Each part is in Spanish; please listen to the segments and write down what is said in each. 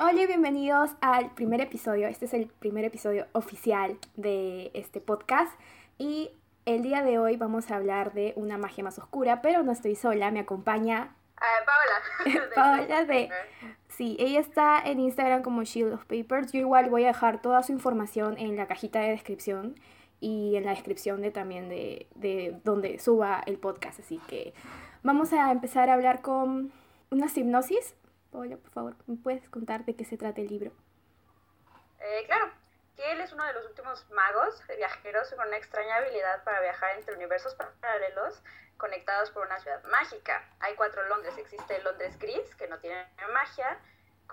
Hola y bienvenidos al primer episodio. Este es el primer episodio oficial de este podcast. Y el día de hoy vamos a hablar de una magia más oscura, pero no estoy sola, me acompaña Ah, Paola. Paola de... Sí, ella está en Instagram como Shield of Papers. Yo igual voy a dejar toda su información en la cajita de descripción y en la descripción de también de, de donde suba el podcast. Así que vamos a empezar a hablar con una hipnosis. Paola, por favor, ¿me puedes contar de qué se trata el libro? Eh, claro, que es uno de los últimos magos viajeros con una extraña habilidad para viajar entre universos paralelos conectados por una ciudad mágica. Hay cuatro Londres. Existe el Londres gris, que no tiene magia,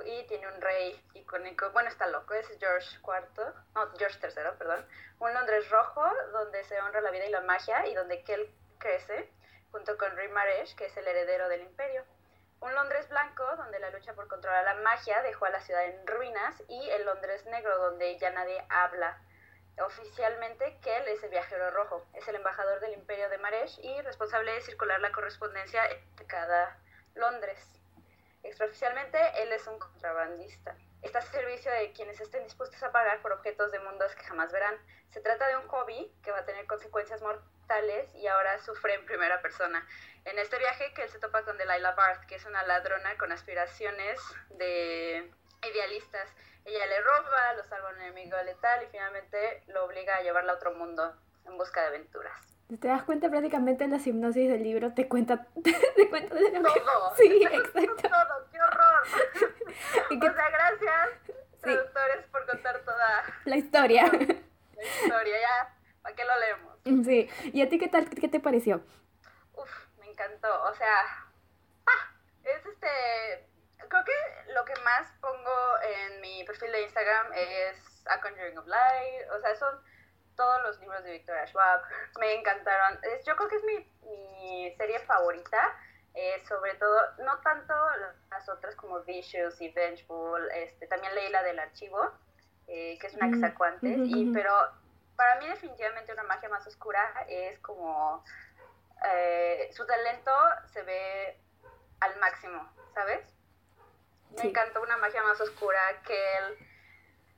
y tiene un rey icónico. Bueno, está loco, es George IV, no, George III, perdón. Un Londres rojo, donde se honra la vida y la magia, y donde Kel crece, junto con Rimaresh, que es el heredero del imperio. Un Londres blanco, donde la lucha por controlar la magia dejó a la ciudad en ruinas, y el Londres negro, donde ya nadie habla Oficialmente, Kel es el viajero rojo, es el embajador del imperio de Maresh y responsable de circular la correspondencia de cada Londres. Extraoficialmente, él es un contrabandista. Está a servicio de quienes estén dispuestos a pagar por objetos de mundos que jamás verán. Se trata de un hobby que va a tener consecuencias mortales y ahora sufre en primera persona. En este viaje, Kel se topa con Delilah Barth, que es una ladrona con aspiraciones de idealistas ella le roba, lo salva a un enemigo letal y finalmente lo obliga a llevarla a otro mundo en busca de aventuras. Te das cuenta prácticamente en la hipnosis del libro, te cuenta, te cuenta de lo Todo. Sí, exacto. Todo, qué horror. o sea, gracias, traductores, por contar toda la historia. La historia, ya, ¿para qué lo leemos? Sí, ¿y a ti qué tal, qué te pareció? Uf, me encantó, o sea, ah, es este creo que lo que más pongo en mi perfil de Instagram es A Conjuring of Light, o sea, son todos los libros de Victoria Schwab, me encantaron. Yo creo que es mi, mi serie favorita, eh, sobre todo, no tanto las otras como Vicious y Vengeful, este, también leí la del archivo, eh, que es una que sacó antes, y, pero para mí definitivamente una magia más oscura es como eh, su talento se ve al máximo, ¿sabes? Me encantó una magia más oscura que él.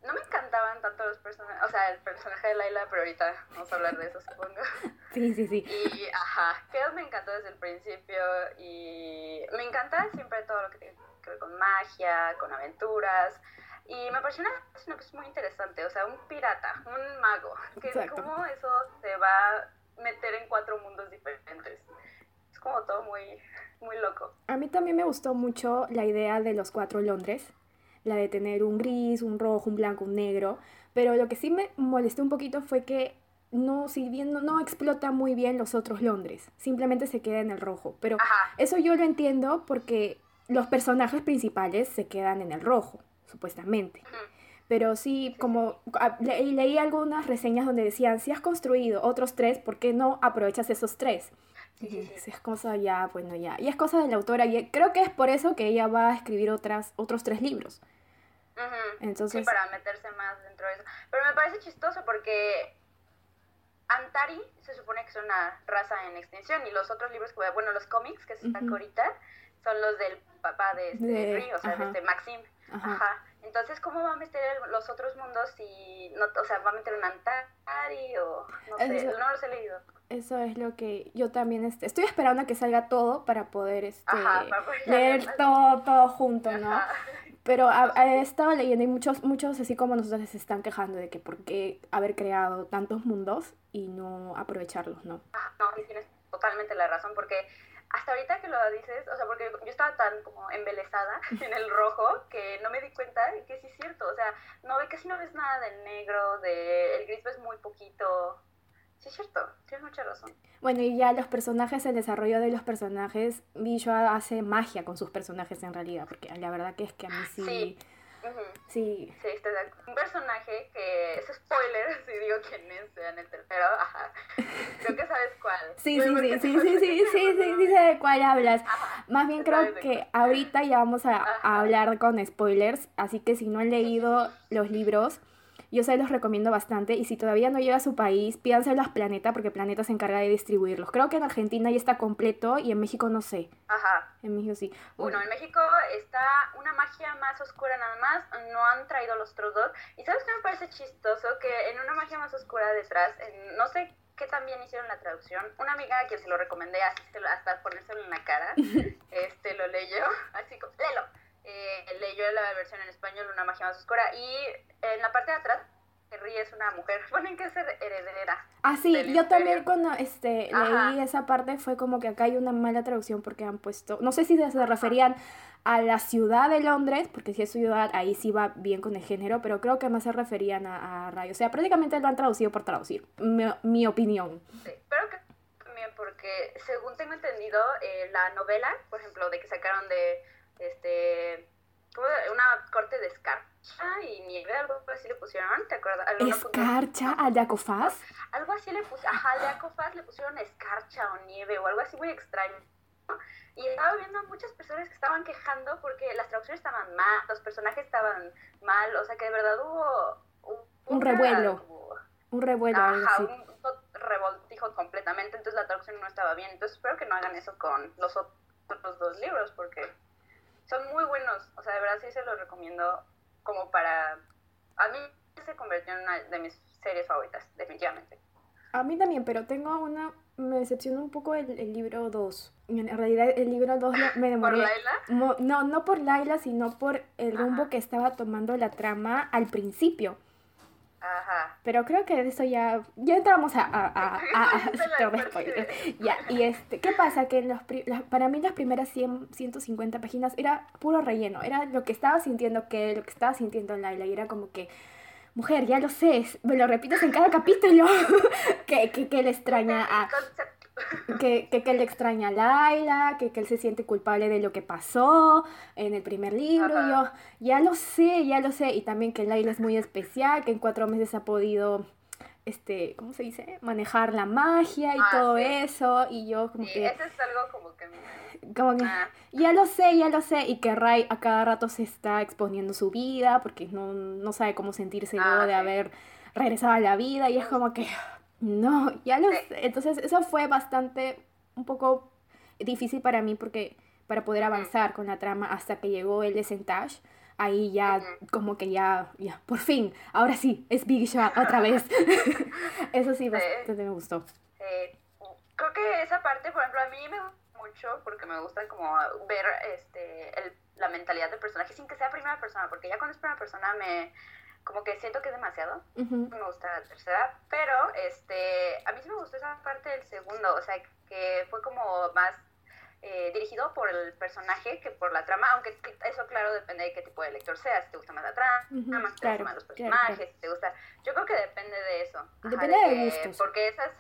No me encantaban tanto los personajes, o sea, el personaje de Laila, pero ahorita vamos a hablar de eso, supongo. Sí, sí, sí. Y, ajá, que él me encantó desde el principio y me encanta siempre todo lo que tiene que ver con magia, con aventuras. Y me pareció una que es muy interesante, o sea, un pirata, un mago, que cómo eso se va a meter en cuatro mundos diferentes. Es como todo muy, muy loco. A mí también me gustó mucho la idea de los cuatro Londres, la de tener un gris, un rojo, un blanco, un negro, pero lo que sí me molestó un poquito fue que no, si bien no, explota muy bien los otros Londres, simplemente se queda en el rojo, pero eso yo lo entiendo porque los personajes principales se quedan en el rojo, supuestamente. Pero sí, como leí algunas reseñas donde decían, si has construido otros tres, ¿por qué no aprovechas esos tres? Sí, es cosa ya, bueno, ya. Y es cosa de la autora. Y creo que es por eso que ella va a escribir otras, otros tres libros. Entonces... Sí, para meterse más dentro de eso. Pero me parece chistoso porque Antari se supone que es una raza en extinción y los otros libros, que bueno, los cómics que se están ahorita son los del papá de este o sea, de este Maxim. Ajá. Entonces, ¿cómo va a meter los otros mundos si, no, o sea, va a meter un Antari o no sé, no los he leído? Eso es lo que yo también estoy esperando a que salga todo para poder este, leer todo, todo junto, ¿no? Pero he estado leyendo y muchos, muchos así como nosotros se están quejando de que por qué haber creado tantos mundos y no aprovecharlos, ¿no? no, tienes totalmente la razón porque hasta ahorita que lo dices, o sea, porque yo estaba tan como embelesada en el rojo que no me di cuenta de que sí es cierto, o sea, no casi no ves nada del negro, de el gris ves muy poquito, Sí, es cierto, tienes mucha razón. Bueno, y ya los personajes, el desarrollo de los personajes, Visual hace magia con sus personajes en realidad, porque la verdad que es que a mí sí... Sí. Sí. sí estoy de Un personaje que es spoiler si digo quién es en el tercero, ajá. Creo que sabes cuál. Sí, sí, sí, sí, sí, sí, sí, sí, sí, sé de cuál hablas. Más bien creo que ahorita ya vamos a, a hablar con spoilers, así que si no han leído los libros, Yo se los recomiendo bastante y si todavía no llega a su país, pídanselos a Planeta porque Planeta se encarga de distribuirlos. Creo que en Argentina ya está completo y en México no sé. Ajá. En México sí. Bueno, en México está una magia más oscura nada más, no han traído los otros dos. Y sabes qué me parece chistoso que en una magia más oscura detrás, en, no sé qué también hicieron la traducción, una amiga a quien se lo recomendé así hasta ponérselo en la cara, este lo leyó, así como, léelo la versión en español, Una magia más oscura, y en la parte de atrás, Henry es una mujer, ponen que es heredera. Ah, sí, yo también cuando este, leí esa parte fue como que acá hay una mala traducción porque han puesto, no sé si se referían a la ciudad de Londres, porque si es ciudad, ahí sí va bien con el género, pero creo que más se referían a, a Rayo. O sea, prácticamente lo han traducido por traducir, mi, opinión. Sí, pero que también porque según tengo entendido, eh, la novela, por ejemplo, de que sacaron de este, una corte de escarcha y nieve, algo así le pusieron, ¿te acuerdas? ¿Escarcha al de Acofaz? Algo así le pusieron, ajá, al de Acofaz le pusieron escarcha o nieve o algo así muy extraño. Y estaba viendo muchas personas que estaban quejando porque las traducciones estaban mal, los personajes estaban mal, o sea que de verdad hubo... un revuelo. un revuelo. Ajá, un, revoltijo completamente, entonces la traducción no estaba bien. Entonces espero que no hagan eso con los otros dos libros porque son muy buenos, o sea, de verdad sí se los recomiendo como para... A mí se convirtió en una de mis series favoritas, definitivamente. A mí también, pero tengo una... Me decepcionó un poco el, el libro 2. En realidad el libro 2 me demoré... ¿Por Laila? No, no por Laila, sino por el rumbo que estaba tomando la trama al principio. Ajá. Pero creo que de eso ya, ya entramos a, a, a, a, Ya, y este, ¿qué pasa? Que los, para mí las primeras 100, 150 páginas era puro relleno, era lo que estaba sintiendo que, lo que estaba sintiendo Laila, y era como que, mujer, ya lo sé, me lo repites en cada capítulo, que, que, que le extraña a que, que, que, él extraña a Laila, que, que, él se siente culpable de lo que pasó en el primer libro. Yo ya lo sé, ya lo sé. Y también que Laila es muy especial, que en cuatro meses ha podido, este, ¿cómo se dice? Manejar la magia y ah, todo eso. Y yo como que... Eso es algo como que... Como que, ah. ya lo sé, ya lo sé. Y que Ray a cada rato se está exponiendo su vida porque no, no sabe cómo sentirse luego ah, de haber regresado a la vida. Y es como que no, ya lo sé. Entonces, eso fue bastante, un poco difícil para mí porque para poder avanzar con la trama hasta que llegó el desentage, ahí ya como que ya, ya, por fin, ahora sí, es Big Shot otra vez. eso sí, bastante me gustó. creo que esa parte, por ejemplo, a mí me gusta mucho porque me gusta como ver este, el, la mentalidad del personaje sin que sea primera persona, porque ya cuando es primera persona me como que siento que es demasiado. Me gusta la tercera, pero este, a mí sí me gustó esa parte del segundo, o sea, que fue como más eh, dirigido por el personaje que por la trama, aunque eso claro depende de qué tipo de lector seas, si te gusta más la trama, si te gustan más los personajes, si te gusta, yo creo que depende de eso. Depende de, gustos. Porque esas,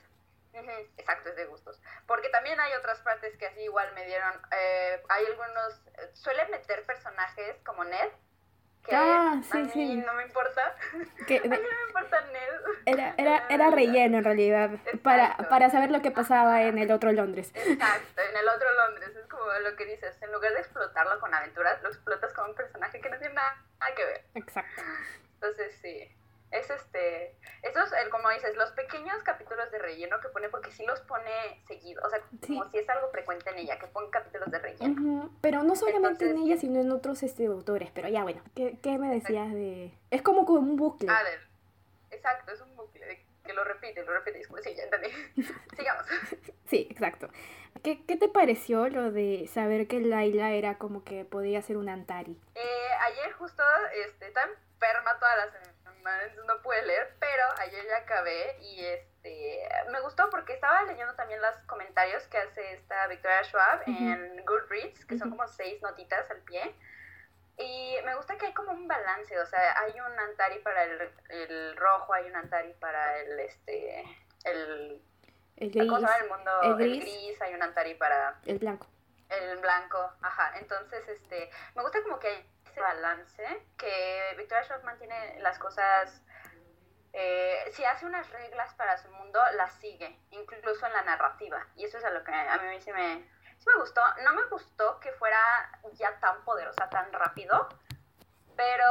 exacto, es de gustos, porque también hay otras partes que así igual me dieron, eh, hay algunos, suele meter personajes como Ned, ah, sí, a sí. no me importa. Que, a mí no me importa Ned. Era, era, era relleno en realidad, para, para saber lo que pasaba en el otro Londres. Exacto, en el otro Londres. Es como lo que dices, en lugar de explotarlo con aventuras, lo explotas con un personaje que no tiene nada que ver. Exacto. Entonces sí es este, esos, como dices, los pequeños capítulos de relleno que pone, porque sí los pone seguido, o sea, como si es algo frecuente en ella, que pone capítulos de relleno. Pero no solamente en ella, sino en otros este, autores, pero ya bueno, ¿qué, qué me decías de...? Es como, como un bucle. A ver, exacto, es un bucle, que lo repite, lo repite, sí, ya entendí. Sigamos. Sí, exacto. ¿Qué, ¿Qué, te pareció lo de saber que Laila era como que podía ser un Antari? Eh, ayer justo, este, está enferma las no pude leer, pero ayer ya acabé y este me gustó porque estaba leyendo también los comentarios que hace esta Victoria Schwab en Goodreads, que son como seis notitas al pie. Y me gusta que hay como un balance, o sea, hay un Antari para el, el rojo, hay un Antari para el este el el gris, el mundo el gris, el gris, hay un Antari para el blanco. El blanco, ajá. Entonces, este, me gusta como que hay balance, que Victoria Schwab mantiene las cosas, eh, si hace unas reglas para su mundo, las sigue, incluso en la narrativa. Y eso es a lo que a mí sí me, sí me gustó. No me gustó que fuera ya tan poderosa, tan rápido, pero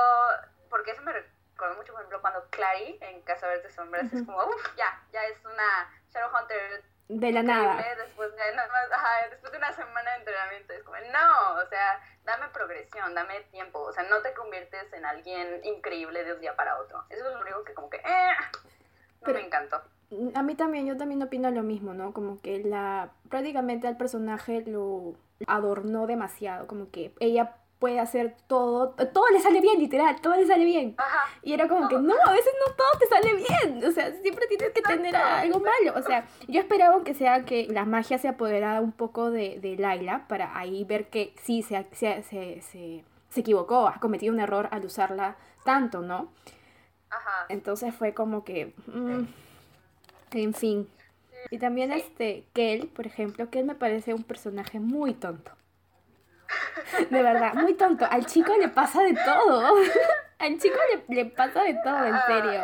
porque eso me recuerdo mucho, por ejemplo, cuando Clary en Cazadores de Sombras es como, uff, ya, ya es una Shadowhunter de la nada. Después de, después de una semana de entrenamiento, es como, no, o sea, dame progresión, dame tiempo, o sea, no te conviertes en alguien increíble de un día para otro. Eso es lo único que como que, eh, no me encantó. A mí también, yo también opino lo mismo, ¿no? Como que la prácticamente al personaje lo adornó demasiado, como que ella puede hacer todo, todo le sale bien, literal, todo le sale bien. Y era como que, no, a veces no todo te sale bien, o sea, siempre tienes que tener algo malo. O sea, yo esperaba que sea que la magia se apoderara un poco de, de Laila para ahí ver que sí, se, se, se, se, equivocó, ha cometido un error al usarla tanto, ¿no? Ajá. Entonces fue como que, mm, en fin. Y también este, Kel, por ejemplo, Kel me parece un personaje muy tonto. De verdad, muy tonto. Al chico le pasa de todo. Al chico le, le pasa de todo, en serio.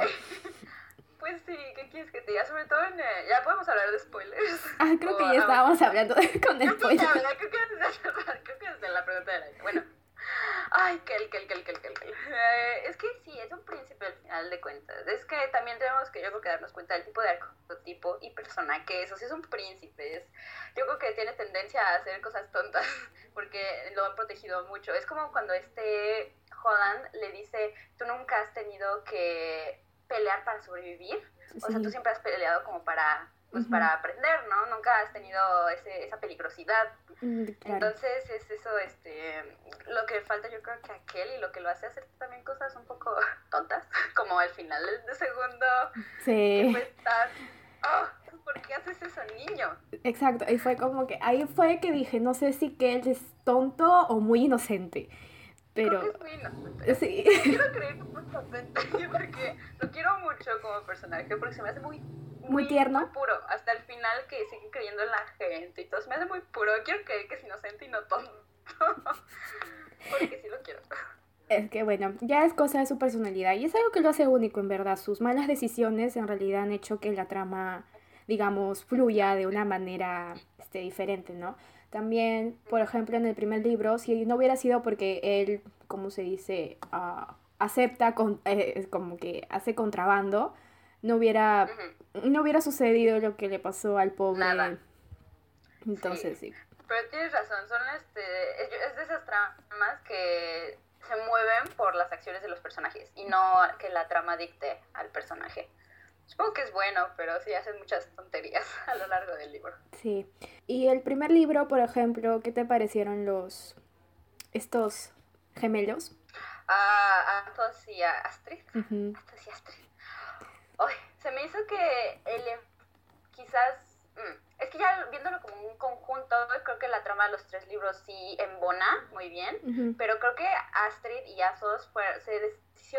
Pues sí, ¿qué quieres que te diga? Sobre todo en... Eh, ya podemos hablar de spoilers. Ah, creo que ya estábamos hablando con spoilers. Creo que, creo que desde la pregunta de la... Bueno, Ay, Kel, Kel, Kel, Kel, Kel. Eh, es que sí, es un príncipe al final de cuentas. Es que también tenemos que yo creo que darnos cuenta del tipo de arquetipo y persona que es. O sea, es un príncipe. Es, yo creo que tiene tendencia a hacer cosas tontas porque lo han protegido mucho. Es como cuando este Holland le dice, tú nunca has tenido que pelear para sobrevivir. O sea, tú siempre has peleado como para pues para aprender, ¿no? Nunca has tenido ese, esa peligrosidad. Mm, Entonces es eso, este, lo que falta yo creo que aquel y lo que lo hace hacer también cosas un poco tontas, como al final del segundo. Sí. Que fue oh, ¿por qué haces eso, niño? Exacto, y fue como que, ahí fue que dije, no sé si él es tonto o muy inocente. Pero. Creo que es muy inocente. Sí. Quiero creer que es muy inocente porque lo quiero mucho como personaje porque se me hace muy muy, tierno. Muy puro, hasta el final que sigue creyendo en la gente y todo. Se me hace muy puro. Quiero creer que es inocente y no tonto. Porque sí lo quiero. Es que bueno, ya es cosa de su personalidad y es algo que lo hace único en verdad. Sus malas decisiones en realidad han hecho que la trama, digamos, fluya de una manera este, diferente, ¿no? También, por ejemplo, en el primer libro, si no hubiera sido porque él, como se dice, uh, acepta, con, eh, como que hace contrabando, no hubiera, no hubiera sucedido lo que le pasó al pobre. Nada. Entonces, sí. Pero tienes razón, son este, es de esas tramas que se mueven por las acciones de los personajes y no que la trama dicte al personaje. Supongo que es bueno, pero sí hacen muchas tonterías a lo largo del libro. Sí. Y el primer libro, por ejemplo, ¿qué te parecieron los estos gemelos? Ah, Athos y Astrid. Athos y Astrid se me hizo que el, em, quizás, mm, es que ya viéndolo como un conjunto, creo que la trama de los tres libros sí embona muy bien, pero creo que Astrid y Asos se deshizo,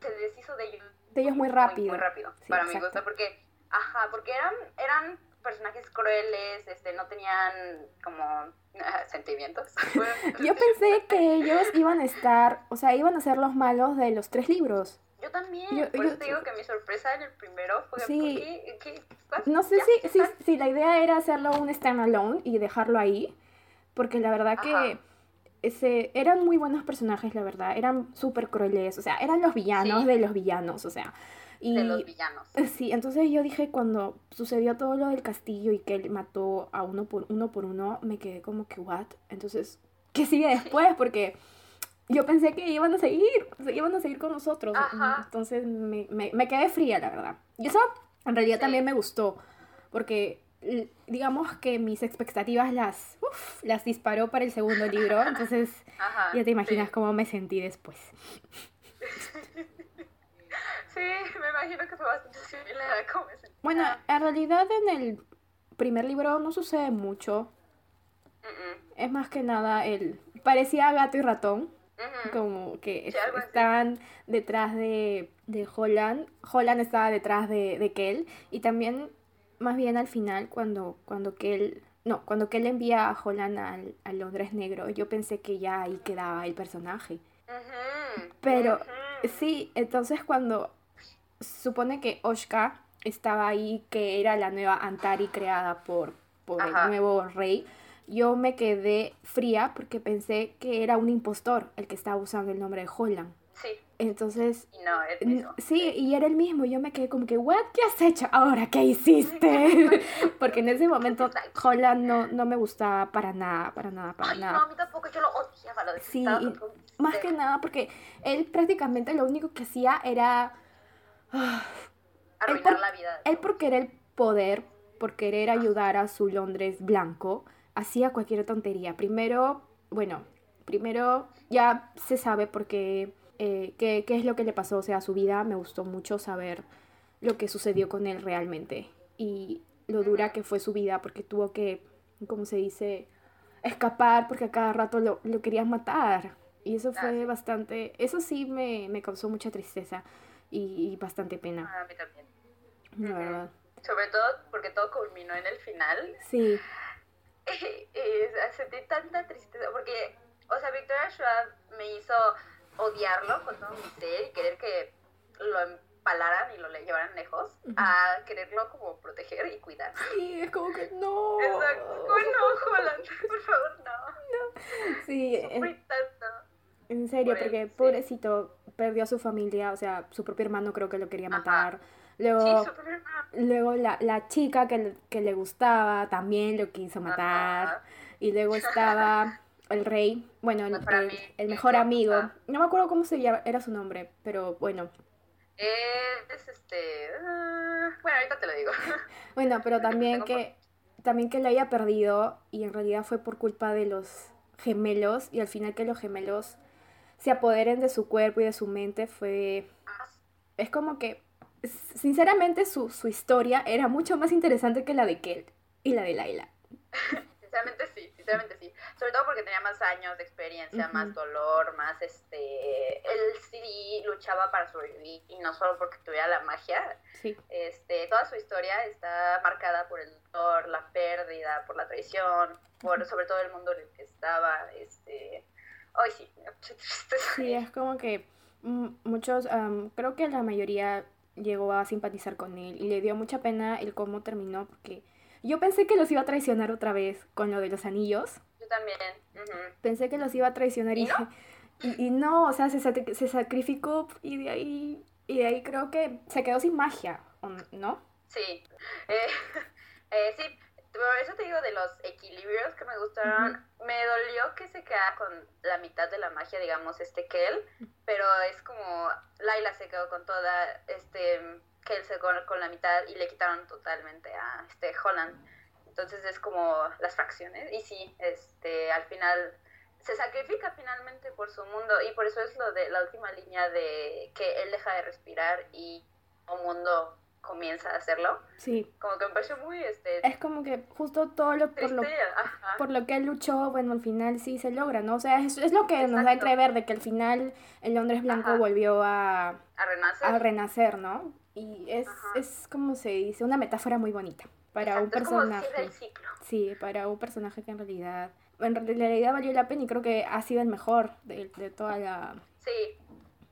se deshizo de ellos. De ellos muy rápido. Muy, rápido, para mi gusto, porque, ajá, porque eran, eran personajes crueles, este, no tenían como sentimientos. Yo pensé que ellos iban a estar, o sea, iban a ser los malos de los tres libros. Yo también, por eso te digo que mi sorpresa en el primero fue sí, ¿qué, No sé si, si, si, la idea era hacerlo un standalone y dejarlo ahí, porque la verdad que ese, eran muy buenos personajes, la verdad, eran súper crueles, o sea, eran los villanos de los villanos, o sea. Y, de los villanos. Sí, entonces yo dije cuando sucedió todo lo del castillo y que él mató a uno por uno por uno, me quedé como que, ¿what? Entonces, ¿qué sigue después? Porque yo pensé que iban a seguir, iban a seguir con nosotros. Entonces me, me, me, quedé fría, la verdad. Y eso en realidad también me gustó, porque digamos que mis expectativas las, las disparó para el segundo libro, entonces ya te imaginas cómo me sentí después. Sí, me imagino que fue bastante similar a cómo me sentí. Bueno, en realidad en el primer libro no sucede mucho. Es más que nada el... Parecía gato y ratón como que estaban detrás de, de Holland, Holland estaba detrás de, de Kel y también más bien al final cuando, cuando Kel, no, cuando Kel envía a Holland al, Londres Negro, yo pensé que ya ahí quedaba el personaje. Pero sí, entonces cuando supone que Oshka estaba ahí, que era la nueva Antari creada por, por el nuevo rey, yo me quedé fría porque pensé que era un impostor el que estaba usando el nombre de Holland. Sí, Entonces, Y no, el mismo. sí, y era el mismo. Yo me quedé como que, ¿what? ¿Qué has hecho? Ahora, ¿qué hiciste? Porque en ese momento Holland no, no me gustaba para nada, para nada, para Ay, no, nada. a mí tampoco, yo lo odiaba, lo Sí, y Más que nada porque él prácticamente lo único que hacía era... ah, Arruinar por- la vida. Él por querer poder, por querer ayudar a su Londres blanco, hacía cualquier tontería. Primero, bueno, primero ya se sabe porque eh, qué, qué es lo que le pasó, o sea, a su vida. Me gustó mucho saber lo que sucedió con él realmente y lo dura que fue su vida porque tuvo que, ¿cómo se dice? Escapar porque a cada rato lo, lo querían matar. Y eso fue bastante, eso sí me, me causó mucha tristeza y, y bastante pena, Ah, A mí también. la verdad. Sobre todo porque todo culminó en el final. Sí. Y sentí tanta tristeza porque, o sea, Victoria Schwab me hizo odiarlo con todo mi ser y querer que lo empalaran y lo le llevaran lejos, Ujú. a quererlo como proteger y cuidar. Sí, es como que no. Exacto. Como, no, Holland, por favor, no. Sí, en, Sufrí tanto. en serio, por él, porque sí. pobrecito perdió a su familia, o sea, su propio hermano creo que lo quería Ajá. matar. Sí, Luego, luego la, la chica que, le- que le gustaba también lo quiso matar. Ajá. Y luego estaba el rey, bueno, el, Mejor el- ami- el mejor Ajá. amigo. No me acuerdo cómo se llama, era su nombre, pero bueno. Es este. ah, bueno, ahorita te lo digo. Bueno, pero también que, también que lo haya perdido y en realidad fue por culpa de los gemelos y al final que los gemelos se apoderen de su cuerpo y de su mente fue... Es como que, sinceramente, su, su historia era mucho más interesante que la de Kel y la de Laila. Sinceramente sí, sinceramente sí. Sobre todo porque tenía más años de experiencia, más dolor, más este... Él sí luchaba para sobrevivir y no solo porque tuviera la magia. Sí, Este, toda su historia está marcada por el dolor, la pérdida, por la traición, por sobre todo el mundo en el que estaba. Este... Ay, sí, tristeza. sí, es como que mm, muchos, am, creo que la mayoría llegó a simpatizar con él y le dio mucha pena el cómo terminó porque yo pensé que los iba a traicionar otra vez con lo de los anillos. Yo también. pensé que los iba a traicionar y, ¿Y no? y, y no, o sea, se, se sacrificó y de ahí y de ahí creo que se quedó sin magia, ¿o n- ¿no? Sí, eh, eh, sí, por eso te digo de los equilibrios que me gustaron. Me dolió que se quedara con la mitad de la magia, digamos, este Kel, pero es como Laila se quedó con toda, este Kel se quedó con la mitad y le quitaron totalmente a este Holland. Entonces es como las fracciones y sí, este, al final se sacrifica finalmente por su mundo y por eso es lo de la última línea de que él deja de respirar y un mundo comienza a hacerlo. Sí, Como que me pareció muy este es como que justo todo lo por lo ajá. por lo que él luchó, bueno, al final sí se logra, ¿no? O sea, es, es lo que nos da a entrever de que al final el Londres Blanco Ajá. volvió a, a renacer. a renacer, ¿no? Y es, Ajá. es como se dice, una metáfora muy bonita para un Exacto, es como personaje. el ciclo. Sí, para un personaje que en realidad, en realidad valió la pena y creo que ha sido el mejor de, de toda la, Sí,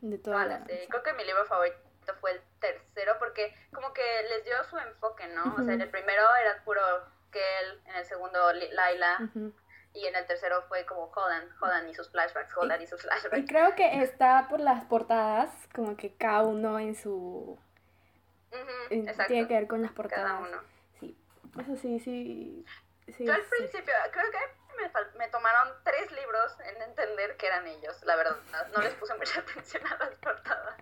de toda toda la, la serie. Creo que mi libro favorito fue el tercero porque como que les dio su enfoque, ¿no? O sea, en el primero era puro Kel, en el segundo Laila y en el tercero fue como Holland, Holland y sus flashbacks, Holland y, sus Y flashbacks. creo que está por las portadas, como que cada uno en su... Exacto. tiene que ver con las Cada portadas. uno. Sí, eso sí, sí. sí, Yo al sí. principio, creo que me, tomaron tres libros en entender que eran ellos, la verdad. No les puse mucha atención a las portadas.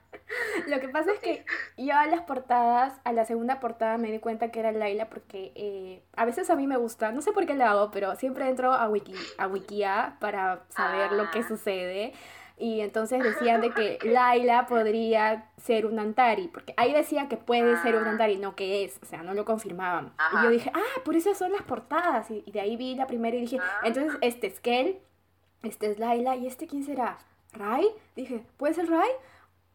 Lo que pasa es que yo a las portadas, a la segunda portada me di cuenta que era Laila porque eh, a veces a mí me gusta, no sé por qué lo hago, pero siempre entro a Wiki, a Wikia para saber lo que Ah. sucede. Y entonces decían de que Laila podría ser un Antari, porque ahí decía que puede ser un Ah. Antari, no que es, o sea, no lo confirmaban. Y yo dije, ah, por eso son las portadas. Y, y de ahí vi la primera y dije, Ah. entonces este es Kel, este es Laila, ¿y este quién será? ¿Rai? Dije, ¿puede ser Rai?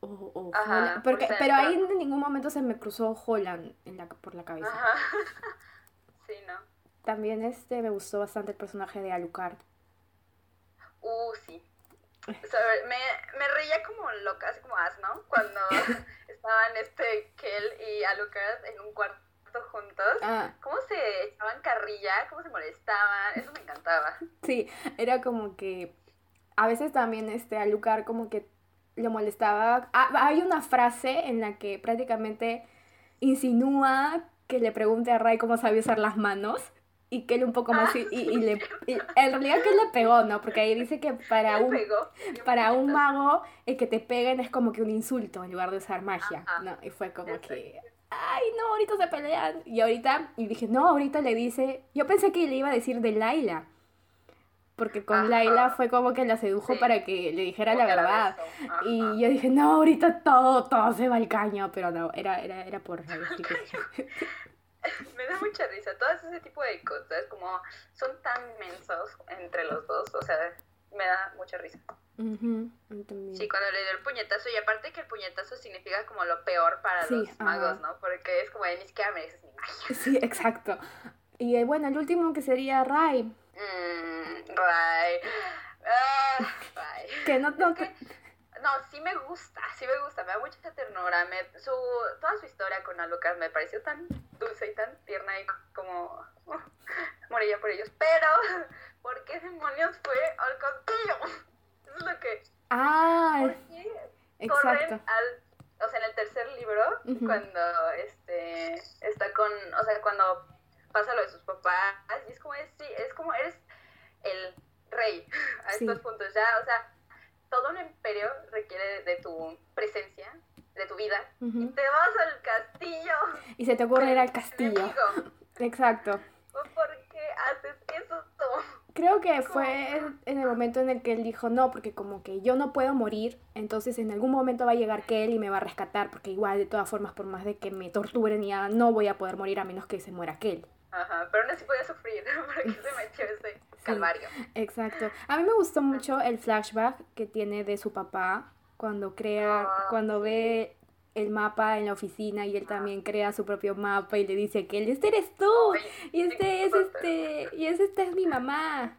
O, o Ajá. Porque, pero ahí en ningún momento se me cruzó Holland en la, por la cabeza. Ajá. Sí, ¿no? También este, me gustó bastante el personaje de Alucard. Uh, sí. Sobre- me, me reía como loca, así como As, ¿no? Cuando estaban este Kel y Alucard en un cuarto juntos. Ah, ¿Cómo se echaban carrilla? ¿Cómo se molestaban? Eso me encantaba. sí, era como que a veces también este Alucard como que lo molestaba. Ah, hay una frase en la que prácticamente insinúa que le pregunte a Ray cómo sabe usar las manos y que él un poco más y, y, le en realidad que él le pegó no porque ahí dice que para un para un mago el que te peguen es como que un insulto en lugar de usar magia no y fue como que ay no ahorita se pelean y ahorita y dije no ahorita le dice yo pensé que le iba a decir de Laila porque con Laila fue como que la sedujo para que le dijera la verdad. Y yo dije, no, ahorita todo, todo se va al caño, pero no, era, era, era por Me da mucha risa, todo ese tipo de cosas, como son tan mensos entre los dos, o sea, me da mucha risa. Sí, cuando le dio el puñetazo, y aparte que el puñetazo significa como lo peor para los magos, ¿no? Porque es como, ni siquiera mereces mi magia. Sí, exacto. Y eh, bueno, el último que sería Rai. Mmm, Rai. Ah, Rai. Que no, no, no, sí me gusta, sí me gusta, me da mucha ternura. Me, su, toda su historia con Alucard me pareció tan dulce y tan tierna y como uh, moría por ellos. Pero, ¿por qué demonios fue al castillo? Eso es lo que. Ah, exacto. corren al. O sea, en el tercer libro, cuando este está con. O sea, cuando pasa lo de sus papás, y es como, es, sí, es como eres el rey a estos puntos. Ya, o sea todo un imperio requiere de tu presencia, de tu vida, y te vas al castillo. Y se te ocurre ir al castillo. Exacto. ¿Por qué haces eso? Creo que fue en el momento en el que él dijo, no, porque como que yo no puedo morir, entonces en algún momento va a llegar que él y me va a rescatar, porque igual de todas formas, por más de que me torturen, ya no voy a poder morir a menos que se muera aquel. Ajá, pero aún así podía sufrir, ¿para qué se metió ese calvario? exacto. A mí me gustó mucho el flashback que tiene de su papá cuando crea, ah, cuando ve el mapa en la oficina y él también crea su propio mapa y le dice que él, este eres tú y este es este y es esta es mi mamá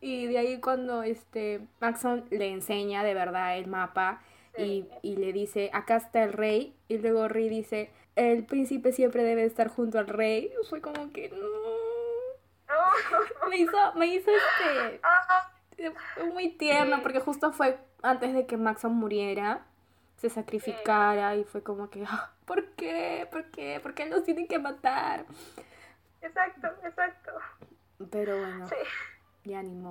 y, de ahí cuando este Maxon le enseña de verdad el mapa y, y, le dice acá está el rey y luego Ri dice el príncipe siempre debe estar junto al rey. Fue como que Me hizo, me hizo este muy tierno porque justo fue antes de que Maxon muriera, se sacrificara y fue como que, ah, ¿por qué? ¿Por qué? ¿Por qué los tienen que matar? Exacto, exacto. Pero bueno, ya ni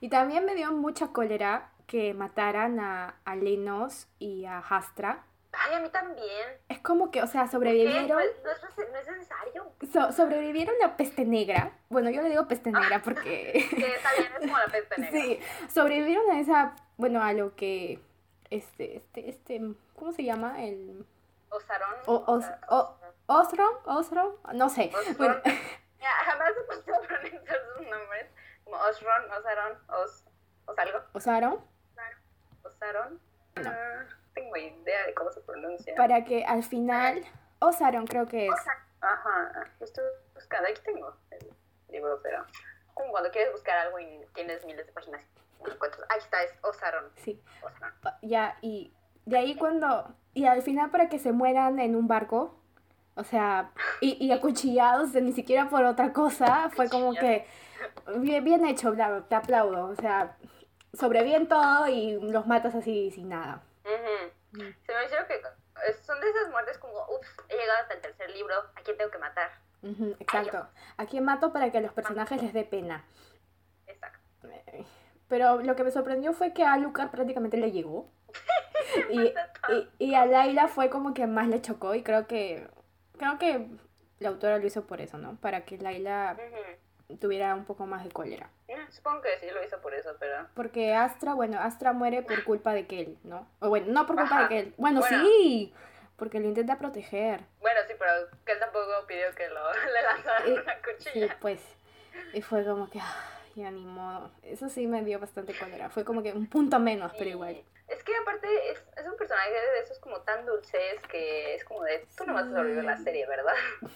Y también me dio mucha cólera que mataran a, a Lenos y a Hastra Ay, a mí también. Es como que, o sea, sobrevivieron. No es, no es necesario. sobrevivieron la peste negra. Bueno, yo le digo peste negra porque. que está bien, es como la peste negra. Sí, sobrevivieron a esa. Bueno, a lo que. Este, este, este. ¿Cómo se llama? El. Osarón. O, os, o, Osron, Osron, no sé. Bueno. Ya, jamás he puesto pronunciar sus nombres. Como Osron, Osarón, Os. Os algo. Osaron. Osaron. No. Ah tengo idea de cómo se pronuncia. Para que al final, Osaron creo que es. Ajá, estoy buscando, aquí tengo el libro, pero como cuando quieres buscar algo y tienes miles de páginas, Ahí está, es Osaron. Sí. Ya, y de ahí cuando, y al final para que se mueran en un barco, o sea, y, y acuchillados, ni siquiera por otra cosa, fue como que bien, bien hecho, te aplaudo, o sea, sobreviven todo y los matas así sin nada. Se me dice que son de esas muertes como, ups, he llegado hasta el tercer libro, ¿a quién tengo que matar? exacto. ¿A quién mato para que a los personajes les dé pena? Exacto. Pero lo que me sorprendió fue que a Lucas prácticamente le llegó. y, y, a Laila fue como que más le chocó y creo que creo que la autora lo hizo por eso, ¿no? Para que Laila tuviera un poco más de cólera. Supongo que sí lo hizo por eso, pero... Porque Astra, bueno, Astra muere por culpa de Kel, ¿no? O bueno, no por culpa de Kel. Bueno, sí, porque lo intenta proteger. Bueno, sí, pero Kel tampoco pidió que lo, le lanzaran una cuchilla. Sí, pues, y fue como que, ya ni modo. Eso sí me dio bastante cólera. Fue como que un punto menos, pero igual. Es que aparte es, es un personaje de esos como tan dulces que es como de, tú no vas a sobrevivir la serie, ¿verdad?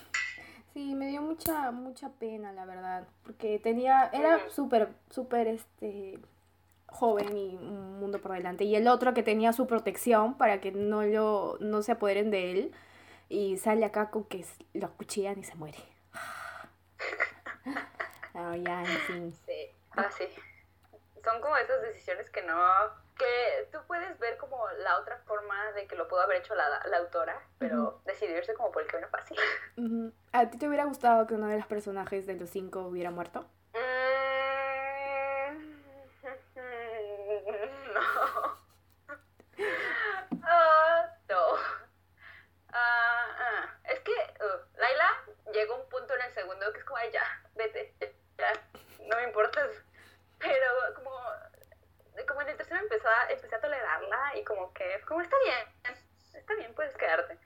Sí, me dio mucha, mucha pena, la verdad, porque tenía, era súper, súper, este, joven y un mundo por delante. Y el otro que tenía su protección para que no, lo, no se apoderen de él y sale acá con que lo acuchillan y se muere. No, ya, en fin. Sí, ah, sí. Son como esas decisiones que no, que tú puedes ver como la otra forma de que lo pudo haber hecho la, la autora, pero decidirse como por el camino fácil. ¿A ti te hubiera gustado que uno de los personajes de los cinco hubiera muerto? Mm, no. Ah, no. Ah, ah. Es que uh, Laila llegó a un punto en el segundo que es como, "Ay, ya, vete, ya, no me importas. Pero como, como en el tercero empezó a, empecé a tolerarla y como que, como está bien, está bien, puedes quedarte.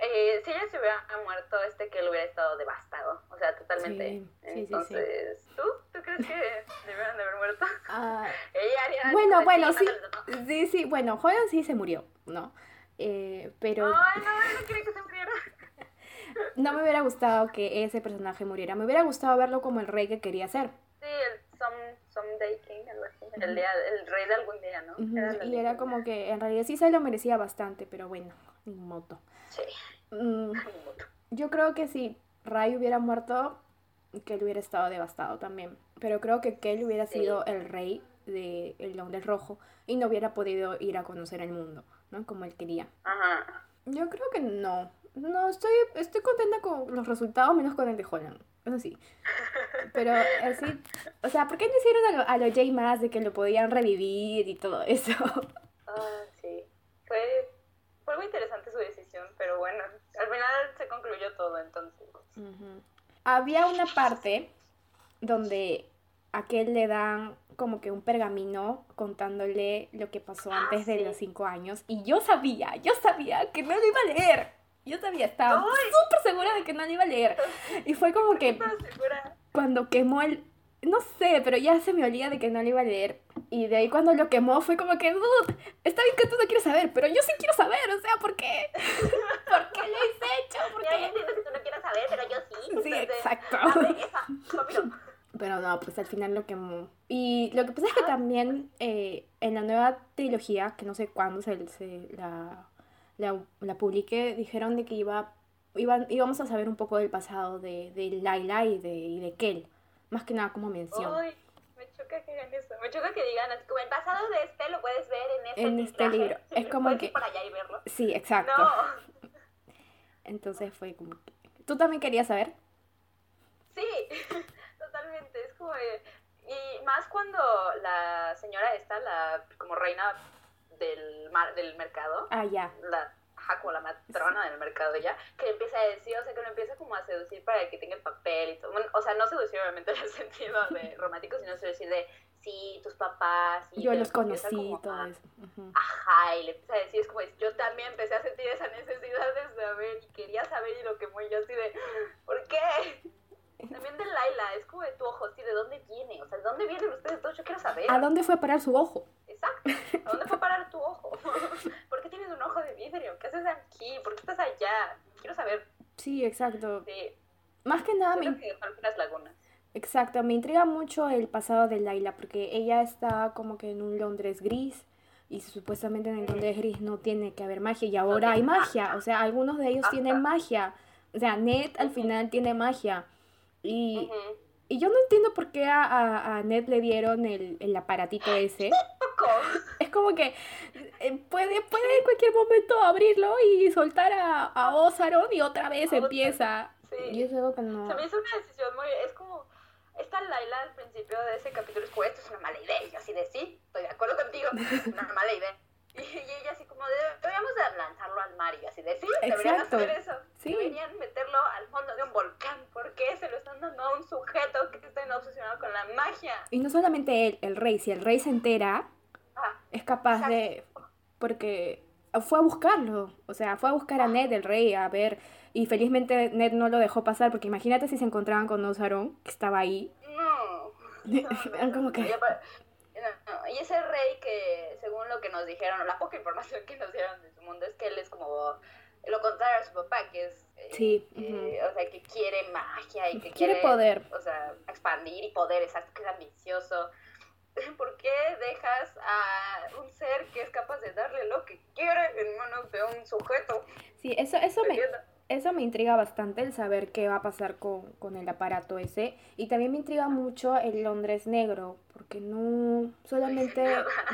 Eh, si ella se hubiera muerto, este que él hubiera estado devastado, o sea, totalmente. Sí, sí, sí, sí. Entonces, ¿tú? ¿Tú crees que deberían de haber muerto? Ah, Ella haría bueno, así, bueno, sí. mándalo, ¿no? Sí, Hogan sí se murió, ¿no? Eh, pero Ay, no, no quería que se muriera. no me hubiera gustado que ese personaje muriera. Me hubiera gustado verlo como el rey que quería ser. Sí, el some, Someday King, algo así. El, día, el rey de algún día, ¿no? Era Y era como que en realidad sí se lo merecía bastante, pero bueno, ni modo. Sí, Mm, yo creo que si Ray hubiera muerto, Kel hubiera estado devastado también. Pero creo que Kel hubiera Sí. sido el rey del el Londres Rojo y no hubiera podido ir a conocer el mundo, ¿no? Como él quería. Ajá. Yo creo que no. No, estoy, estoy contenta con los resultados, menos con el de Holland. Eso sí. Pero así, o sea, ¿por qué no hicieron a lo, a lo J más de que lo podían revivir y todo eso? Ah, sí. Fue, fue muy interesante su decisión, pero bueno, al final se concluyó todo, entonces. Había una parte donde a aquel le dan como que un pergamino contándole lo que pasó Ah, antes de sí. los cinco años. Y yo sabía, yo sabía que no lo iba a leer. Yo sabía, estaba súper segura de que no lo iba a leer. Y fue como que cuando quemó el... No sé, pero ya se me olía de que no lo iba a leer. Y de ahí cuando lo quemó fue como que, dude, está bien que tú no quieras saber, pero yo sí quiero saber, o sea, ¿por qué? ¿Por qué lo hice hecho? ¿Por Ya, ya qué? entiendo que tú no quieres saber, pero yo sí. Sí, Entonces, exacto. A ver, esa, conmigo. Pero no, pues al final lo quemó. Y lo que pasa es que también eh, en la nueva trilogía, que no sé cuándo se, se la, la, la publique, dijeron de que iba, iban, íbamos a saber un poco del pasado de, de Laila y de, y de Kel. Más que nada como mención. Ay, me choca que digan eso. Me choca que digan como el pasado de este lo puedes ver en este, En este libraje". libro. Es como que- ir para allá y verlo. Sí, exacto. No, Entonces fue como que... ¿Tú también querías saber? sí, totalmente. Es como. de- Y más cuando la señora esta, la como reina del, mar, del mercado, Ah, ya. la, ajá, como la matrona del mercado ya, que empieza a decir, o sea, que lo empieza como a seducir para que tenga el papel y todo. Bueno, o sea, no seducir obviamente en el sentido de romántico, sino seducir de, sí, tus papás. Y Yo los conocí y como todo eso. Ujú. Ajá, y le empieza a decir, es como, yo también empecé a sentir esa necesidad de saber y quería saber y lo quemó y yo así de, ¿por qué? También de Laila, es como de tu ojo, así, ¿de dónde viene? O sea, ¿de dónde vienen ustedes dos? Yo quiero saber. ¿A dónde fue a parar su ojo? Exacto. ¿A dónde fue a parar tu ojo? ¿Por qué tienes un ojo de vidrio? ¿Qué haces aquí? ¿Por qué estás allá? Quiero saber. Sí, exacto. Sí, Más que nada me que algunas lagunas. Exacto, me intriga mucho el pasado de Laila porque ella está como que en un Londres gris y supuestamente en el Londres gris no tiene que haber magia y ahora hay tiene magia, o sea, algunos de ellos tienen Ajá. magia, o sea, Ned al final tiene magia y, Ujú. y yo no entiendo por qué a, a, a Ned le dieron el, el aparatito ese, Poco. es como que eh, puede, puede en cualquier momento abrirlo y soltar a, a Osaron y otra vez Osaron. empieza Sí. y es algo que no... Se me hizo una decisión muy. Es como. Esta Laila al principio de ese capítulo es como: esto es una mala idea. Y yo así de sí, estoy de acuerdo contigo. Es una mala idea. Y, y ella así como de, deberíamos de lanzarlo al mar y así de sí, deberían Exacto. hacer eso. Sí. Deberían meterlo al fondo de un volcán. ¿Por qué se lo están dando a un sujeto que está obsesionado con la magia? Y no solamente él, el rey, si el rey se entera, Ah, es capaz de... Porque fue a buscarlo, o sea, fue a buscar a Ned, el rey, a ver, y felizmente Ned no lo dejó pasar, porque imagínate si se encontraban con Osaron, que estaba ahí. no. Eran como que- no, no. Y ese rey que, según lo que nos dijeron, la poca información que nos dieron de su mundo, es que él es como lo contrario a su papá, que es. eh, Sí, eh, O sea, que quiere magia y que Quiere quiere. poder. O sea, expandir y poder, exacto, que es ambicioso. ¿Por qué dejas a un ser que es capaz de darle lo que quiere en manos de un sujeto? Sí, eso, eso me, eso me intriga bastante el saber qué va a pasar con, con el aparato ese. Y también me intriga mucho el Londres negro, porque no, solamente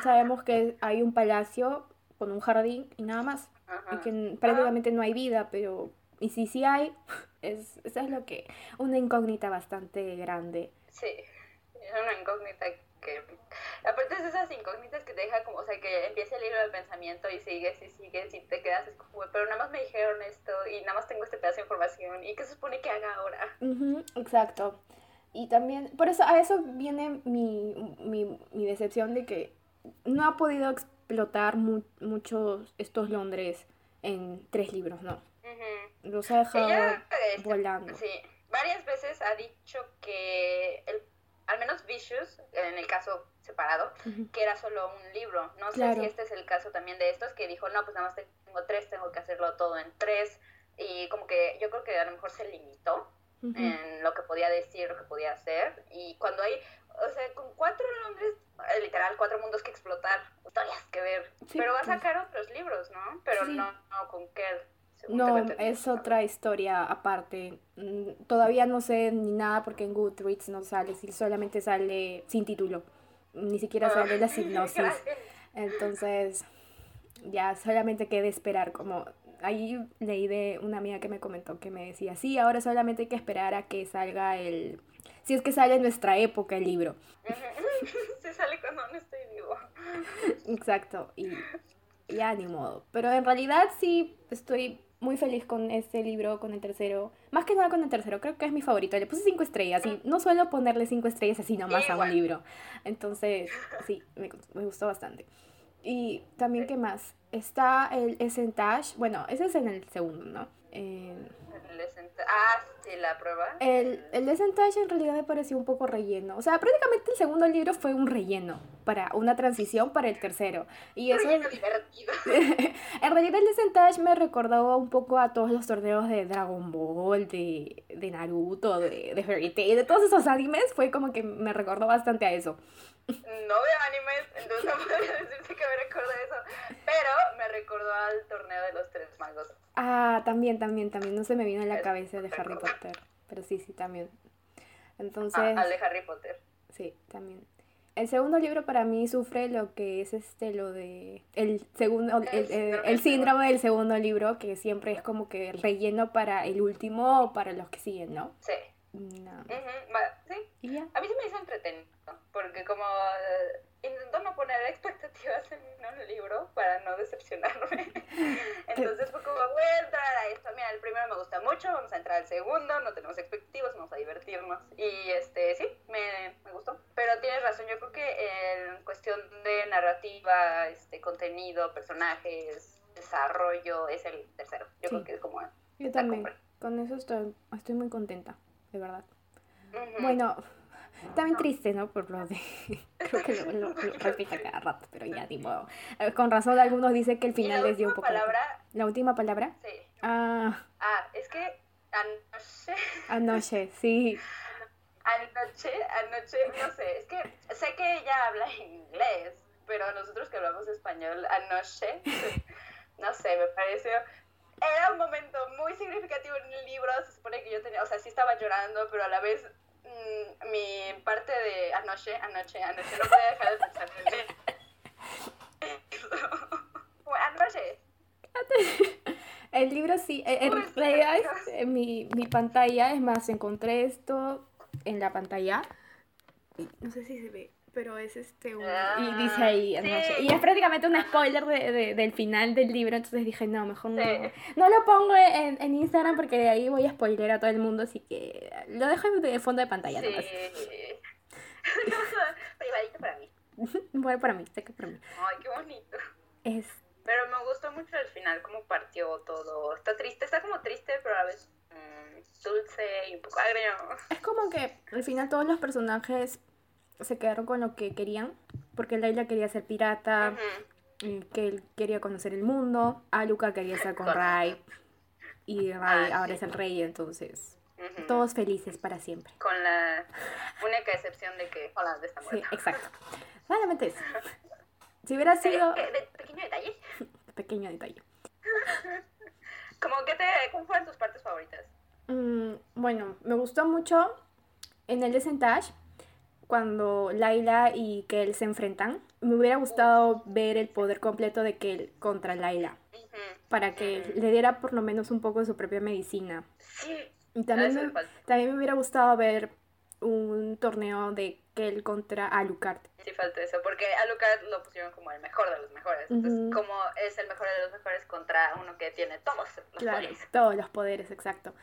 sabemos que hay un palacio con un jardín y nada más, y que prácticamente no hay vida, pero, y si sí hay, es, eso es lo que, una incógnita bastante grande. Sí, es una incógnita que aparte de esas incógnitas que te deja como, o sea, que empieza el hilo de pensamiento y sigues y sigues y te quedas es como, pero nada más me dijeron esto y nada más tengo este pedazo de información y qué se supone que haga ahora. exacto. Y también, por eso, a eso viene mi, mi, mi decepción de que no ha podido explotar mu muchos estos Londres en tres libros, ¿no? Los ha dejado este, volando. Sí, varias veces ha dicho que el al menos Vicious, en el caso separado, que era solo un libro. No sé si este es el caso también de estos, que dijo, no, pues nada más tengo tres, tengo que hacerlo todo en tres. Y como que yo creo que a lo mejor se limitó en lo que podía decir, lo que podía hacer. Y cuando hay, o sea, con cuatro eh, literal, cuatro mundos que explotar, historias que ver. Pero va a sacar otros libros, ¿no? Pero no, no con Kel. No, es otra historia aparte. Mm, todavía no sé ni nada porque en Goodreads no sale, solamente sale sin título. Ni siquiera ah, sale la hipnosis. Entonces, ya solamente queda esperar. Como ahí leí de una amiga que me comentó que me decía, sí, ahora solamente hay que esperar a que salga el... Si es que sale en nuestra época el libro. Se sale cuando no estoy vivo. Exacto, y ya ni modo. Pero en realidad sí estoy muy feliz con este libro, con el tercero. Más que nada con el tercero, creo que es mi favorito. Le puse cinco estrellas y no suelo ponerle cinco estrellas así nomás a un libro. Entonces, sí, me, me, gustó bastante. Y también, ¿qué más? Está el Essentage. Bueno, ese es en el segundo, ¿no? Eh, ah, la prueba. El, el Desentage en realidad me pareció un poco relleno. O sea, prácticamente el segundo libro fue un relleno para una transición para el tercero. Y eso es divertido. en realidad el Desentage me recordó un poco a todos los torneos de Dragon Ball, de, de Naruto, de, de Fairy Tail, de todos esos animes. Fue como que me recordó bastante a eso. No veo animes, entonces no podría decirte que me recordó eso. Pero me recordó al torneo de los tres magos. Ah, también, también, también. No se me vino en la cabeza de Harry Potter. Pero sí, sí, también. Entonces. Ah, al de Harry Potter. Sí, también. El segundo libro para mí sufre lo que es este, lo de. El segundo. El, el, síndrome del segundo libro, que siempre es como que relleno para el último o para los que siguen, ¿no? Sí. No. sí. A mí se me hizo entretenido, porque como eh, intento no poner expectativas en un libro para no decepcionarme. Entonces fue como, voy a entrar a esto. Mira, el primero me gusta mucho, vamos a entrar al segundo, no tenemos expectativas, vamos a divertirnos. Y este, sí, me, me gustó. Pero tienes razón, yo creo que en cuestión de narrativa, este, contenido, personajes, desarrollo, es el tercero. Yo creo que es como... Yo también. Con eso estoy, estoy muy contenta de verdad. Bueno, también triste, ¿no? Por lo de... Creo que lo, lo, repite cada rato, pero ya, ni modo. Eh, con razón, algunos dicen que el final les dio un poco... Palabra? ¿La última palabra? Sí. Ah. Ah, es que anoche... Anoche, sí. Anoche, anoche, no sé, es que sé que ella habla inglés, pero nosotros que hablamos español, anoche, no sé, me pareció era un momento muy significativo en el libro, se supone que yo tenía, o sea, sí estaba llorando, pero a la vez mmm, mi parte de anoche, anoche, anoche, no podía dejar de pensar en él. anoche. El libro sí, en realidad es, mi, mi pantalla, es más, encontré esto en la pantalla, no sé si se ve, pero es este un... y ah, dice ahí, y es prácticamente un spoiler de, de, del final del libro, entonces dije, no, mejor no, no lo pongo en, en, Instagram porque de ahí voy a spoiler a todo el mundo, así que lo dejo de fondo de pantalla. Sí. Privadito para mí. bueno, para mí, sé que para mí. Ay, qué bonito. Es... Pero me gustó mucho el final, cómo partió todo. Está triste, está como triste, pero a vez mmm, dulce y un poco agrio. Es como que al final todos los personajes se quedaron con lo que querían, porque Laila quería ser pirata, que él quería conocer el mundo, Aluka quería estar con Rai, y Rai ah, ahora es el rey, entonces todos felices para siempre. Con la única excepción de que Holland está muerto. Sí, exacto. Solamente eso. Si hubiera sido... De, pequeño detalle. pequeño detalle. ¿Cómo que te, ¿Cómo fueron tus partes favoritas? Mm, bueno, me gustó mucho en el Desentage cuando Laila y Kel se enfrentan. Me hubiera gustado ver el poder completo de Kel contra Laila. Para que le diera por lo menos un poco de su propia medicina. Sí. Y también me, también me hubiera gustado ver un torneo de Kel contra Alucard. Sí, falta eso, porque Alucard lo pusieron como el mejor de los mejores. Entonces, como es el mejor de los mejores contra uno que tiene todos los claro, poderes. Todos los poderes, exacto.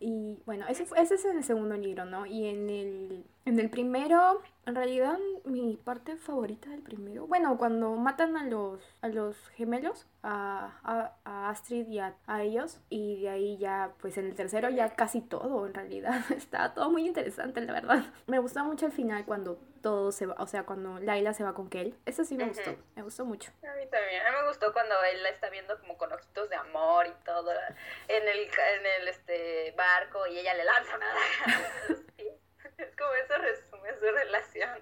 Y bueno, ese, ese es el segundo libro, ¿no? Y en el, en el primero, en realidad, mi parte favorita del primero, bueno, cuando matan a los, a los gemelos, a, a, Astrid y a, ellos, y de ahí ya, pues en el tercero ya casi todo, en realidad, está todo muy interesante, la verdad. Me gustó mucho el final cuando todo se va, o sea, cuando Laila se va con Kel, eso sí me gustó, me gustó mucho. A mí también, a mí me gustó cuando él la está viendo como con ojitos de amor y todo, en el, en el este, barco, y ella le lanza es como eso resume su relación.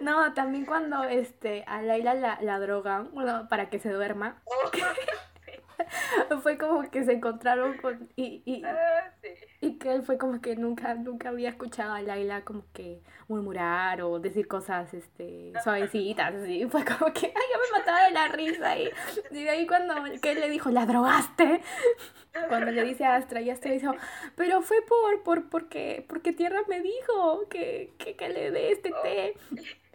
No, también cuando este a Laila la, la drogan, bueno, para que se duerma. Oh, fue como que se encontraron con y, y, ah, y que él fue como que nunca nunca había escuchado a Laila como que murmurar o decir cosas este suavecitas así. Fue como que ay yo me mataba de la risa y, y de ahí cuando que él le dijo la drogaste cuando le dice a Astra y Astra dijo pero fue por por porque porque Tierra me dijo que, que, que le dé este té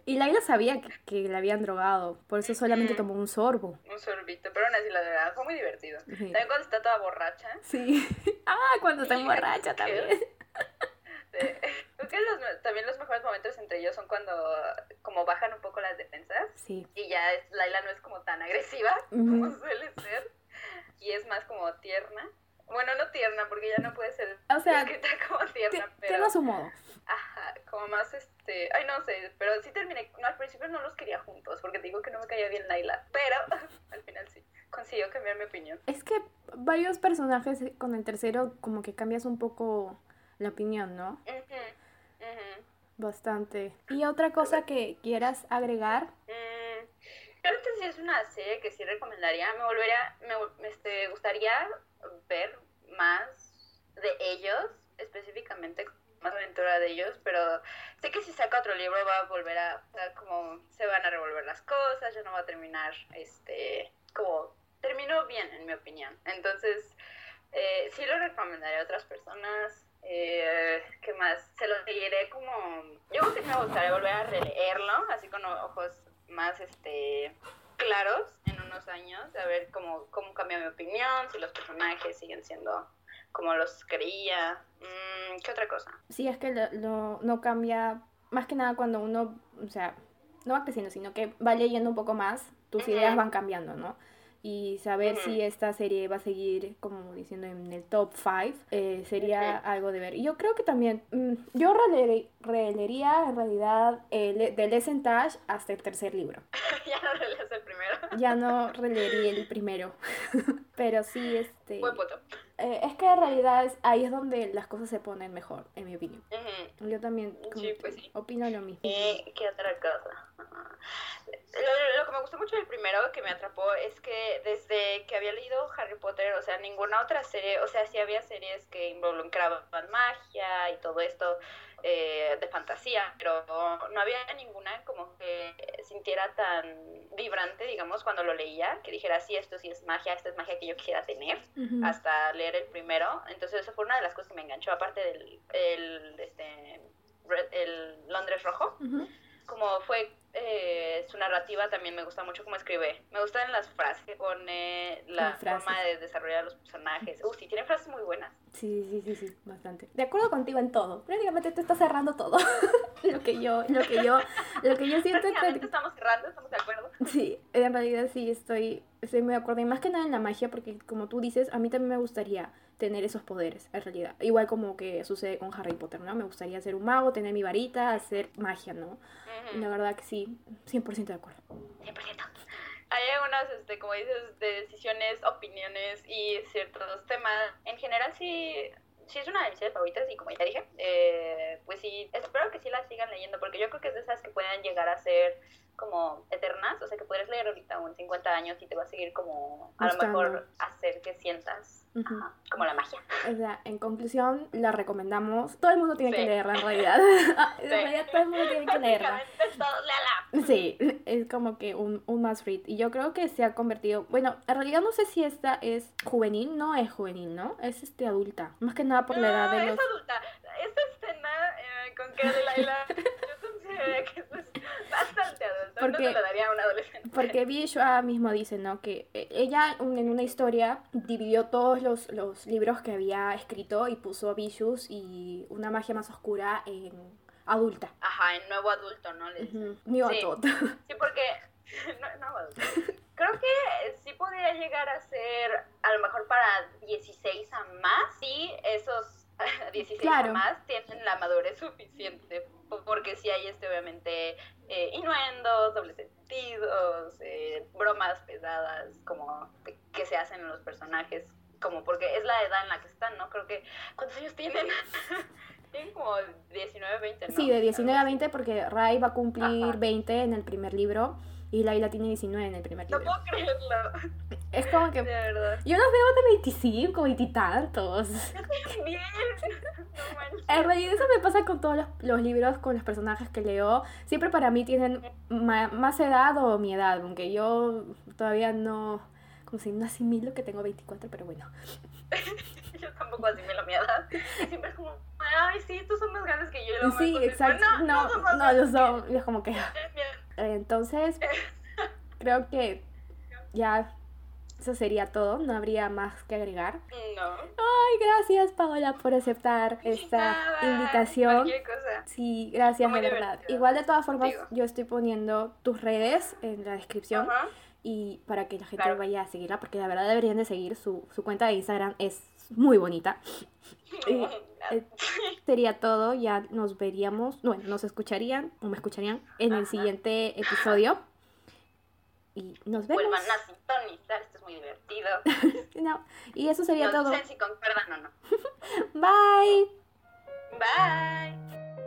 y Laila sabía que, que la habían drogado, por eso solamente tomó un sorbo. Un sorbito, pero aún así la verdad fue muy divertido. También cuando está toda borracha. Sí. Ah, cuando está borracha también. Creo que los, también los mejores momentos entre ellos son cuando como bajan un poco las defensas. Sí. Y ya es, Laila no es como tan agresiva como suele ser. Y es más como tierna. Bueno, no tierna, porque ya no puede ser o sea, como tierna, pero... Tiene su modo. Ajá, como más este... Ay, no sé, pero sí terminé... No, al principio no los quería juntos, porque te digo que no me caía bien Laila, pero al final sí, consiguió cambiar mi opinión. Es que varios personajes con el tercero como que cambias un poco la opinión, ¿no? Bastante. ¿Y otra cosa que quieras agregar? Mm, creo que sí es una serie que sí recomendaría. Me volvería, me este, gustaría ver más de ellos, específicamente más aventura de ellos, pero sé que si saca otro libro va a volver a, o como se van a revolver las cosas, ya no va a terminar, este, como terminó bien en mi opinión. Entonces, eh, sí lo recomendaré a otras personas. Eh, ¿Qué más? Se lo seguiré como... Yo creo que me gustaría volver a releerlo, así con ojos más, este, claros en unos años, a ver cómo, cómo cambia mi opinión, si los personajes siguen siendo como los creía. Mm, ¿Qué otra cosa? Sí, es que lo, no cambia, más que nada cuando uno, o sea, no va creciendo, sino que va leyendo un poco más, tus ideas van cambiando, ¿no? y saber si esta serie va a seguir, como diciendo, en el top 5, eh, sería algo de ver. Y yo creo que también, mm, yo releería en realidad el, de Lesson hasta el tercer libro. ya no relees el primero. ya no releería el primero. Pero sí, este... Buen punto. Eh, es que en realidad es, ahí es donde las cosas se ponen mejor, en mi opinión. Yo también pues opino lo mismo. ¿Y qué otra cosa? Lo, que me gustó mucho del primero que me atrapó es que desde que había leído Harry Potter, o sea, ninguna otra serie, o sea, sí había series que involucraban magia y todo esto eh, de fantasía, pero no había ninguna como que sintiera tan vibrante, digamos, cuando lo leía, que dijera, sí, esto sí es magia, esta es magia que yo quisiera tener, hasta leer el primero. Entonces, eso fue una de las cosas que me enganchó, aparte del el, este, el Londres Rojo. Como fue eh, su narrativa también me gusta mucho cómo escribe. Me gustan las frases que pone, la forma de desarrollar los personajes. Uh, sí, tiene frases muy buenas. Sí, sí, sí, sí, bastante. De acuerdo contigo en todo. Prácticamente te está cerrando todo. lo que yo, lo que yo, lo que yo siento que estamos cerrando, estamos de acuerdo. Sí, en realidad sí estoy, estoy muy de acuerdo. Y más que nada en la magia, porque como tú dices, a mí también me gustaría tener esos poderes, en realidad. Igual como que sucede con Harry Potter, ¿no? Me gustaría ser un mago, tener mi varita, hacer magia, ¿no? La verdad que sí, 100% de acuerdo. 100%. Hay algunas, este, como dices, de decisiones, opiniones y ciertos temas. En general sí, sí es una de mis series favoritas y como ya dije, eh, pues sí, espero que sí la sigan leyendo porque yo creo que es de esas que pueden llegar a ser como eternas, o sea que puedes leer ahorita un 50 años y te va a seguir como a lo mejor hacer que sientas como la magia. O sea, en conclusión, la recomendamos. Todo el mundo tiene que leerla en realidad. En realidad todo el mundo tiene que leerla. Sí, es como que un, un must read. Y yo creo que se ha convertido. Bueno, en realidad no sé si esta es juvenil, no es juvenil, ¿no? Es este adulta. Más que nada por la edad de los. Es adulta. Esta escena eh, con que Laila, yo considero que es bastante adulto. Porque, no lo daría a un adolescente. Porque Bishua mismo dice, ¿no? Que eh, ella en una historia dividió todos los, los libros que había escrito y puso Vicious y una magia más oscura en adulta. Ajá, en nuevo adulto, ¿no? Le uh adulto. Sí, porque... no, nuevo adulto. Creo que sí podría llegar a ser a lo mejor para 16 a más. Sí, esos 16 a más tienen la madurez suficiente. Porque sí hay este, obviamente, eh, innuendos, dobles sentidos, eh, bromas pesadas, como que se hacen en los personajes como porque es la edad en la que están, ¿no? Creo que, ¿cuántos años tienen? tienen como 19, 20, ¿no? Sí, de 19 a 20 porque Ray va a cumplir 20 en el primer libro y Laila tiene 19 en el primer libro. No puedo creerlo. Es como que... De verdad. Yo los veo de 25, 20 y tantos. Bien. en realidad eso me pasa con todos los, los, libros, con los personajes que leo. Siempre para mí tienen más edad o mi edad, aunque yo todavía no como si no asimilo que tengo 24, pero bueno. yo tampoco asimilo mi edad. Siempre es como, ay, sí, tú son más grandes que yo. sí, exacto. No, no, no, lo son. Es como que... Entonces, creo que ya eso sería todo, no habría más que agregar. No. Ay, gracias Paola por aceptar esta invitación. Cosa. Sí, gracias de verdad. Igual de todas formas, yo estoy poniendo tus redes en la descripción y para que la gente vaya a seguirla, porque la verdad deberían de seguir su, su cuenta de Instagram, es muy bonita. y, eh, sería todo, ya nos veríamos, bueno, nos escucharían o me escucharían en el siguiente episodio. Y nos vemos. Vuelvan a sintonizar, esto es muy divertido. no, y eso sería todo. si concuerdan o no. Bye. Bye.